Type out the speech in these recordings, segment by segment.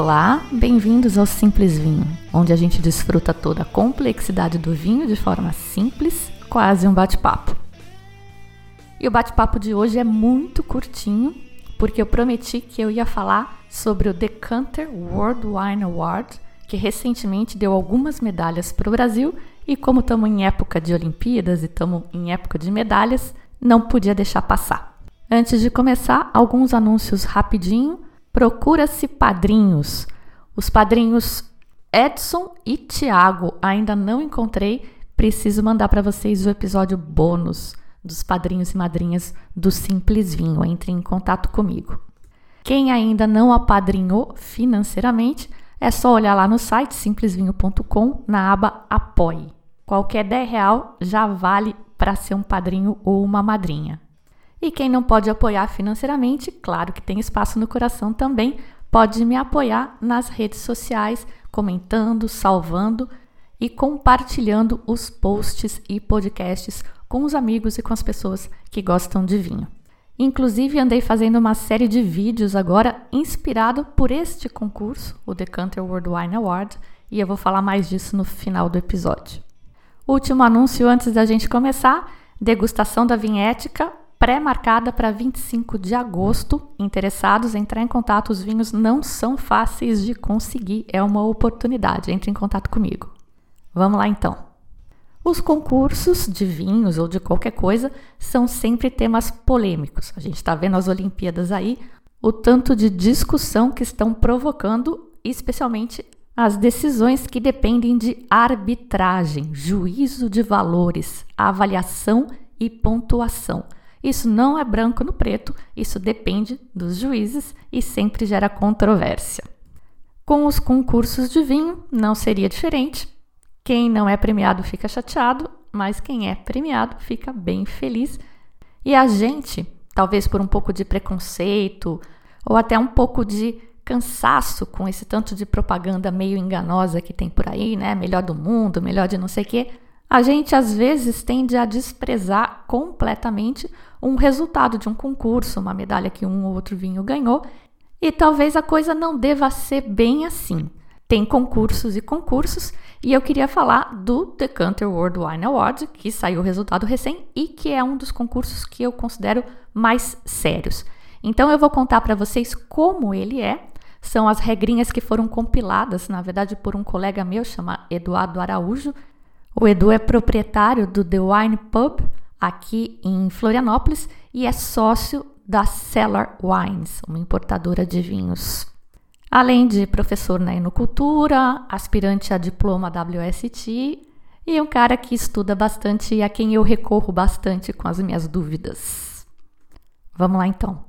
Olá, bem-vindos ao Simples Vinho, onde a gente desfruta toda a complexidade do vinho de forma simples, quase um bate-papo. E o bate-papo de hoje é muito curtinho, porque eu prometi que eu ia falar sobre o Decanter World Wine Award, que recentemente deu algumas medalhas para o Brasil, e como estamos em época de Olimpíadas e estamos em época de medalhas, não podia deixar passar. Antes de começar, alguns anúncios rapidinho. Procura-se padrinhos. Os padrinhos Edson e Tiago ainda não encontrei. Preciso mandar para vocês o episódio bônus dos padrinhos e madrinhas do Simples Vinho. Entre em contato comigo. Quem ainda não apadrinhou financeiramente, é só olhar lá no site simplesvinho.com na aba Apoie. Qualquer 10 real já vale para ser um padrinho ou uma madrinha. E quem não pode apoiar financeiramente, claro que tem espaço no coração também, pode me apoiar nas redes sociais, comentando, salvando e compartilhando os posts e podcasts com os amigos e com as pessoas que gostam de vinho. Inclusive, andei fazendo uma série de vídeos agora inspirado por este concurso, o Decanter World Wine Award, e eu vou falar mais disso no final do episódio. Último anúncio antes da gente começar: degustação da vinhética pré-marcada para 25 de agosto. Interessados, entrar em contato. Os vinhos não são fáceis de conseguir, é uma oportunidade. Entre em contato comigo. Vamos lá então. Os concursos de vinhos ou de qualquer coisa são sempre temas polêmicos. A gente está vendo as Olimpíadas aí, o tanto de discussão que estão provocando, especialmente as decisões que dependem de arbitragem, juízo de valores, avaliação e pontuação. Isso não é branco no preto, isso depende dos juízes e sempre gera controvérsia. Com os concursos de vinho, não seria diferente. Quem não é premiado fica chateado, mas quem é premiado fica bem feliz. E a gente, talvez por um pouco de preconceito ou até um pouco de cansaço com esse tanto de propaganda meio enganosa que tem por aí, né? Melhor do mundo, melhor de não sei o quê. A gente às vezes tende a desprezar completamente um resultado de um concurso, uma medalha que um ou outro vinho ganhou, e talvez a coisa não deva ser bem assim. Tem concursos e concursos, e eu queria falar do Decanter World Wine Award, que saiu o resultado recém e que é um dos concursos que eu considero mais sérios. Então eu vou contar para vocês como ele é. São as regrinhas que foram compiladas, na verdade, por um colega meu, chama Eduardo Araújo, o Edu é proprietário do The Wine Pub aqui em Florianópolis e é sócio da Cellar Wines, uma importadora de vinhos. Além de professor na enocultura, aspirante a diploma WST e um cara que estuda bastante e a quem eu recorro bastante com as minhas dúvidas. Vamos lá então.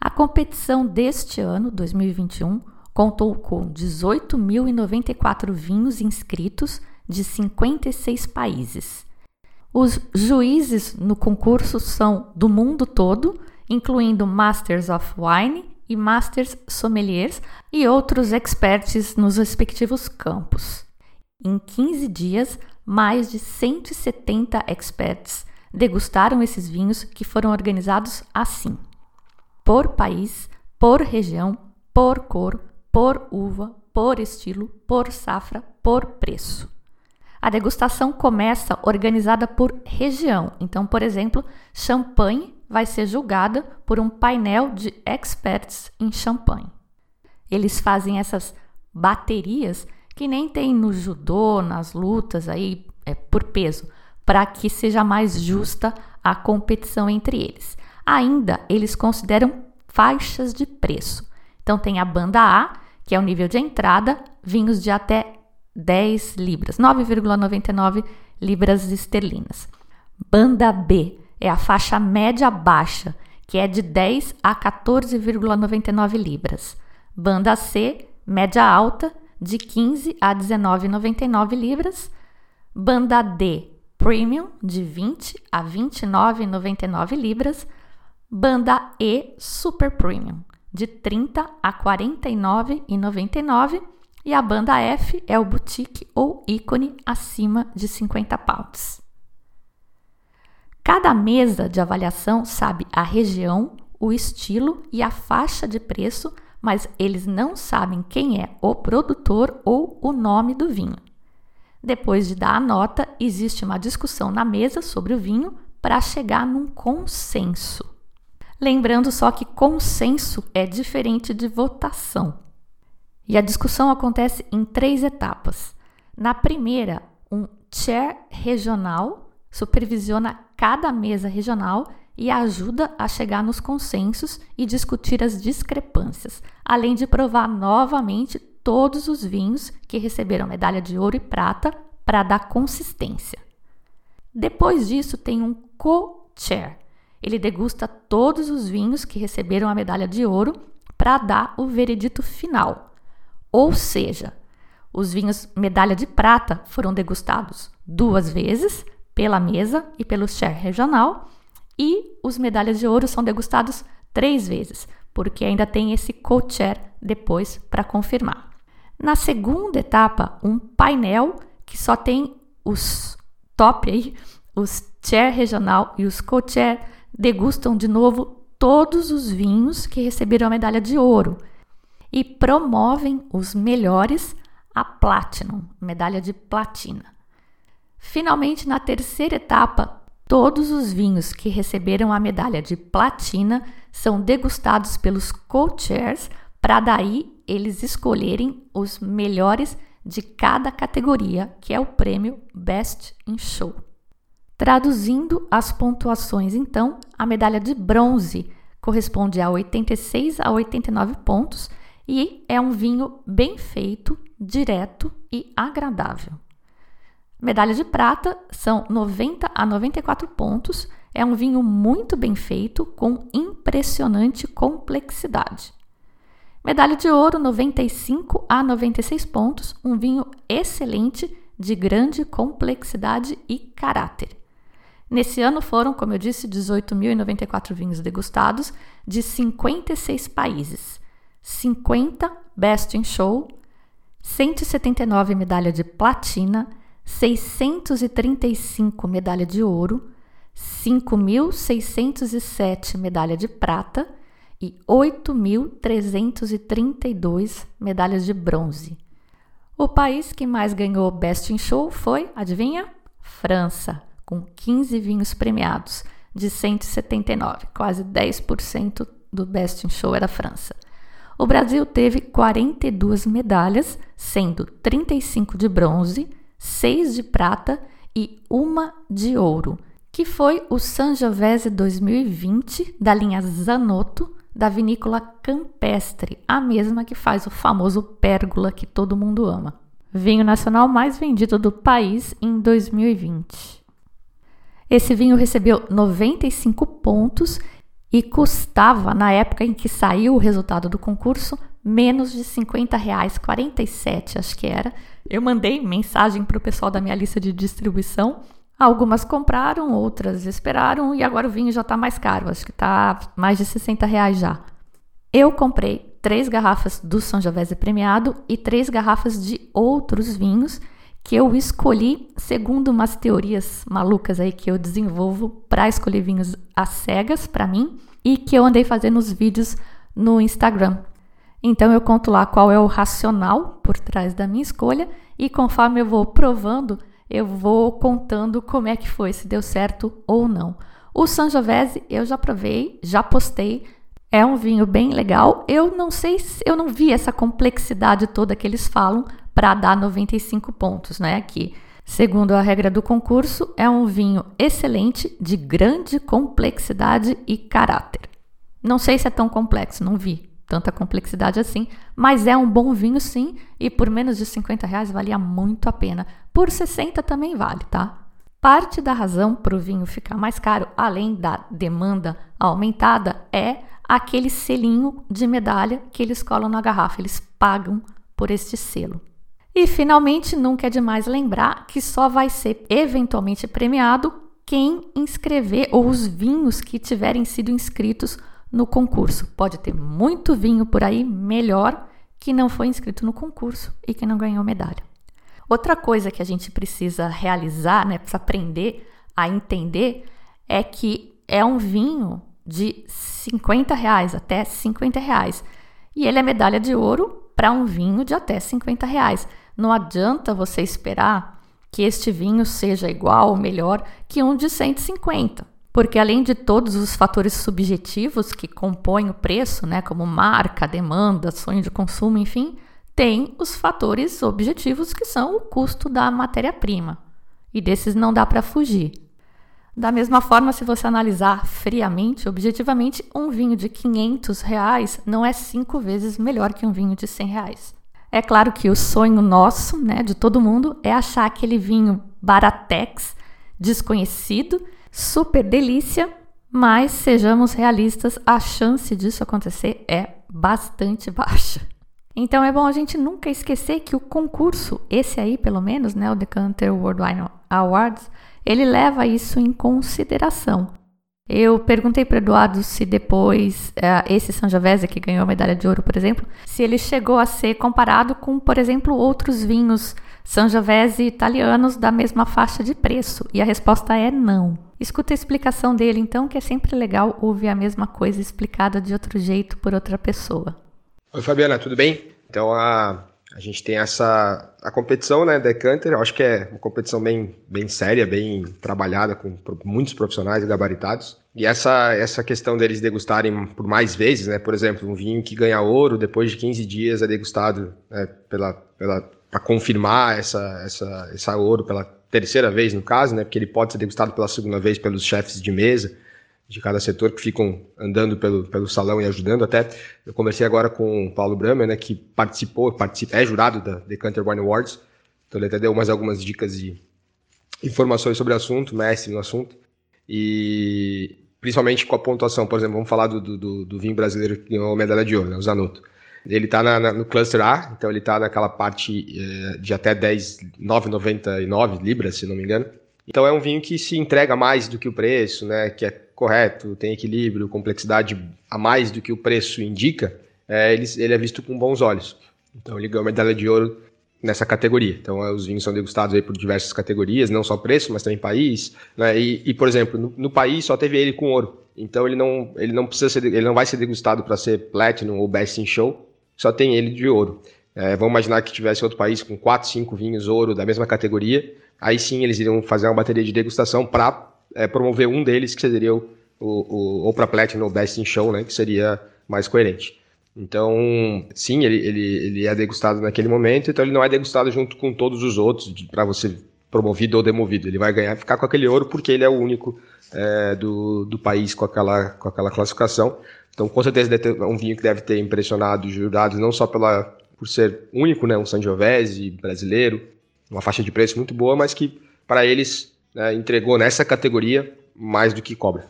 A competição deste ano, 2021, contou com 18.094 vinhos inscritos de 56 países. Os juízes no concurso são do mundo todo, incluindo Masters of Wine e Masters Sommeliers e outros experts nos respectivos campos. Em 15 dias, mais de 170 experts degustaram esses vinhos que foram organizados assim: por país, por região, por cor, por uva, por estilo, por safra, por preço. A degustação começa organizada por região. Então, por exemplo, champanhe vai ser julgada por um painel de experts em champanhe. Eles fazem essas baterias que nem tem no judô, nas lutas aí é, por peso, para que seja mais justa a competição entre eles. Ainda eles consideram faixas de preço. Então tem a banda A, que é o nível de entrada, vinhos de até 10 libras, 9,99 libras esterlinas. Banda B é a faixa média baixa, que é de 10 a 14,99 libras. Banda C, média alta de 15 a 19,99 libras, banda D Premium de 20 a 29,99 libras, banda E Super Premium de 30 a 49,99 e a banda F é o boutique ou ícone acima de 50 pounds. Cada mesa de avaliação sabe a região, o estilo e a faixa de preço, mas eles não sabem quem é o produtor ou o nome do vinho. Depois de dar a nota, existe uma discussão na mesa sobre o vinho para chegar num consenso. Lembrando só que consenso é diferente de votação. E a discussão acontece em três etapas. Na primeira, um chair regional supervisiona cada mesa regional e ajuda a chegar nos consensos e discutir as discrepâncias, além de provar novamente todos os vinhos que receberam medalha de ouro e prata para dar consistência. Depois disso, tem um co-chair. Ele degusta todos os vinhos que receberam a medalha de ouro para dar o veredito final. Ou seja, os vinhos medalha de prata foram degustados duas vezes pela mesa e pelo chair regional e os medalhas de ouro são degustados três vezes, porque ainda tem esse co-chair depois para confirmar. Na segunda etapa, um painel que só tem os top aí, os chair regional e os co-chair degustam de novo todos os vinhos que receberam a medalha de ouro e promovem os melhores a Platinum, medalha de platina. Finalmente, na terceira etapa, Todos os vinhos que receberam a medalha de platina são degustados pelos co-chairs para daí eles escolherem os melhores de cada categoria, que é o prêmio Best in Show. Traduzindo as pontuações, então, a medalha de bronze corresponde a 86 a 89 pontos e é um vinho bem feito, direto e agradável. Medalha de prata são 90 a 94 pontos. É um vinho muito bem feito, com impressionante complexidade. Medalha de ouro, 95 a 96 pontos. Um vinho excelente, de grande complexidade e caráter. Nesse ano foram, como eu disse, 18.094 vinhos degustados de 56 países, 50 Best in Show, 179 medalha de platina, 635 medalha de ouro, 5.607 medalha de prata e 8.332 medalhas de bronze. O país que mais ganhou Best in Show foi, adivinha? França, com 15 vinhos premiados, de 179, quase 10% do Best in Show era França. O Brasil teve 42 medalhas, sendo 35 de bronze, seis de prata e uma de ouro, que foi o Sangiovese 2020 da linha Zanotto da vinícola Campestre, a mesma que faz o famoso Pérgola que todo mundo ama. Vinho nacional mais vendido do país em 2020. Esse vinho recebeu 95 pontos e custava, na época em que saiu o resultado do concurso, menos de 50 reais, 47 acho que era. Eu mandei mensagem para o pessoal da minha lista de distribuição. Algumas compraram, outras esperaram e agora o vinho já está mais caro, acho que está mais de 60 reais já. Eu comprei três garrafas do Sangiovese premiado e três garrafas de outros vinhos que eu escolhi segundo umas teorias malucas aí que eu desenvolvo para escolher vinhos às cegas para mim e que eu andei fazendo os vídeos no Instagram. Então eu conto lá qual é o racional por trás da minha escolha e conforme eu vou provando, eu vou contando como é que foi, se deu certo ou não. O Sangiovese eu já provei, já postei, é um vinho bem legal. Eu não sei se eu não vi essa complexidade toda que eles falam para dar 95 pontos, né? Que, segundo a regra do concurso, é um vinho excelente, de grande complexidade e caráter. Não sei se é tão complexo, não vi tanta complexidade assim, mas é um bom vinho sim, e por menos de 50 reais valia muito a pena. Por 60 também vale, tá? Parte da razão para o vinho ficar mais caro, além da demanda aumentada, é aquele selinho de medalha que eles colam na garrafa. Eles pagam por este selo. E finalmente, nunca é demais lembrar que só vai ser eventualmente premiado quem inscrever ou os vinhos que tiverem sido inscritos no concurso. Pode ter muito vinho por aí melhor que não foi inscrito no concurso e que não ganhou medalha. Outra coisa que a gente precisa realizar, né, precisa aprender a entender, é que é um vinho de 50 reais, até 50 reais. E ele é medalha de ouro para um vinho de até 50 reais. Não adianta você esperar que este vinho seja igual ou melhor que um de 150. Porque além de todos os fatores subjetivos que compõem o preço, né, como marca, demanda, sonho de consumo, enfim, tem os fatores objetivos que são o custo da matéria-prima. E desses não dá para fugir. Da mesma forma, se você analisar friamente, objetivamente, um vinho de 500 reais não é cinco vezes melhor que um vinho de 100 reais. É claro que o sonho nosso, né, de todo mundo, é achar aquele vinho baratex, desconhecido, super delícia, mas sejamos realistas, a chance disso acontecer é bastante baixa. Então é bom a gente nunca esquecer que o concurso, esse aí pelo menos, né, o Decanter World Wine Awards, ele leva isso em consideração. Eu perguntei para Eduardo se depois uh, esse Sangiovese que ganhou a medalha de ouro, por exemplo, se ele chegou a ser comparado com, por exemplo, outros vinhos Sangiovese italianos da mesma faixa de preço. E a resposta é não. Escuta a explicação dele, então, que é sempre legal ouvir a mesma coisa explicada de outro jeito por outra pessoa. Oi, Fabiana, tudo bem? Então, a, a gente tem essa a competição, né, Decanter, acho que é uma competição bem, bem séria, bem trabalhada com muitos profissionais gabaritados. E essa essa questão deles degustarem por mais vezes, né, por exemplo, um vinho que ganha ouro depois de 15 dias é degustado né, pela pela para confirmar essa essa essa ouro pela terceira vez no caso, né, porque ele pode ser degustado pela segunda vez pelos chefes de mesa de cada setor que ficam andando pelo, pelo salão e ajudando. Até eu conversei agora com o Paulo Bramer, né, que participou, participa, é jurado da Decanter Wine Awards. Então ele até deu mais algumas dicas e informações sobre o assunto, mestre no assunto. E principalmente com a pontuação, por exemplo, vamos falar do, do, do vinho brasileiro que ganhou a medalha de ouro, né, o Zanotto. Ele está no cluster A, então ele está naquela parte eh, de até 10, 9,99 libras, se não me engano. Então é um vinho que se entrega mais do que o preço, né? Que é correto, tem equilíbrio, complexidade a mais do que o preço indica. É, ele, ele é visto com bons olhos. Então ele ganhou medalha de ouro nessa categoria. Então os vinhos são degustados aí por diversas categorias, não só preço, mas também país. Né? E, e, por exemplo, no, no, país só teve ele com ouro. Então ele não, ele não precisa ser, ele não vai ser degustado para ser platinum ou best in show. Só tem ele de ouro. É, vamos imaginar que tivesse outro país com 4, 5 vinhos ouro da mesma categoria. Aí sim eles iriam fazer uma bateria de degustação para é, promover um deles, que seria o, o, o ou para Platinum ou Best in Show, né, que seria mais coerente. Então, sim, ele, ele, ele é degustado naquele momento, então ele não é degustado junto com todos os outros para você promovido ou demovido. Ele vai ganhar, ficar com aquele ouro porque ele é o único é, do, do país com aquela, com aquela classificação. Então, com certeza, é um vinho que deve ter impressionado os jurados, não só pela, por ser único, né, um Sangiovese brasileiro, uma faixa de preço muito boa, mas que para eles né, entregou nessa categoria mais do que cobra.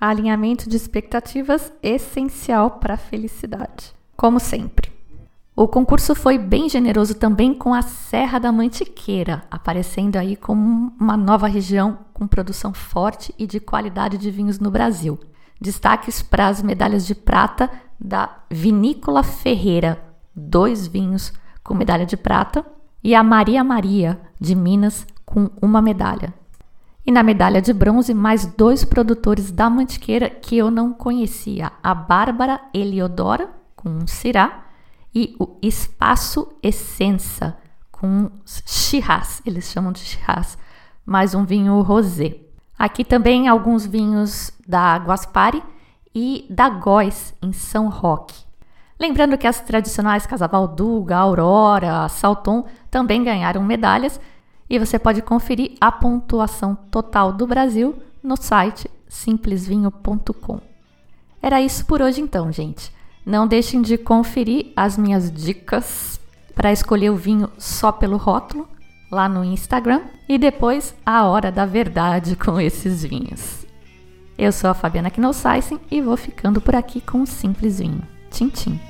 Alinhamento de expectativas essencial para a felicidade, como sempre. O concurso foi bem generoso também com a Serra da Mantiqueira, aparecendo aí como uma nova região com produção forte e de qualidade de vinhos no Brasil. Destaques para as medalhas de prata da Vinícola Ferreira, dois vinhos com medalha de prata, e a Maria Maria, de Minas, com uma medalha. E na medalha de bronze, mais dois produtores da Mantiqueira que eu não conhecia: a Bárbara Eliodora, com um Cirá, e o Espaço Essença, com Shiraz, eles chamam de Shiraz, mais um vinho rosé. Aqui também alguns vinhos da Guaspari e da Góis, em São Roque. Lembrando que as tradicionais Casavalduga, Aurora, Salton também ganharam medalhas e você pode conferir a pontuação total do Brasil no site simplesvinho.com. Era isso por hoje então, gente. Não deixem de conferir as minhas dicas para escolher o vinho só pelo rótulo lá no Instagram e depois a hora da verdade com esses vinhos. Eu sou a Fabiana Knossaisen e vou ficando por aqui com um simples vinho. Tchim, tchim.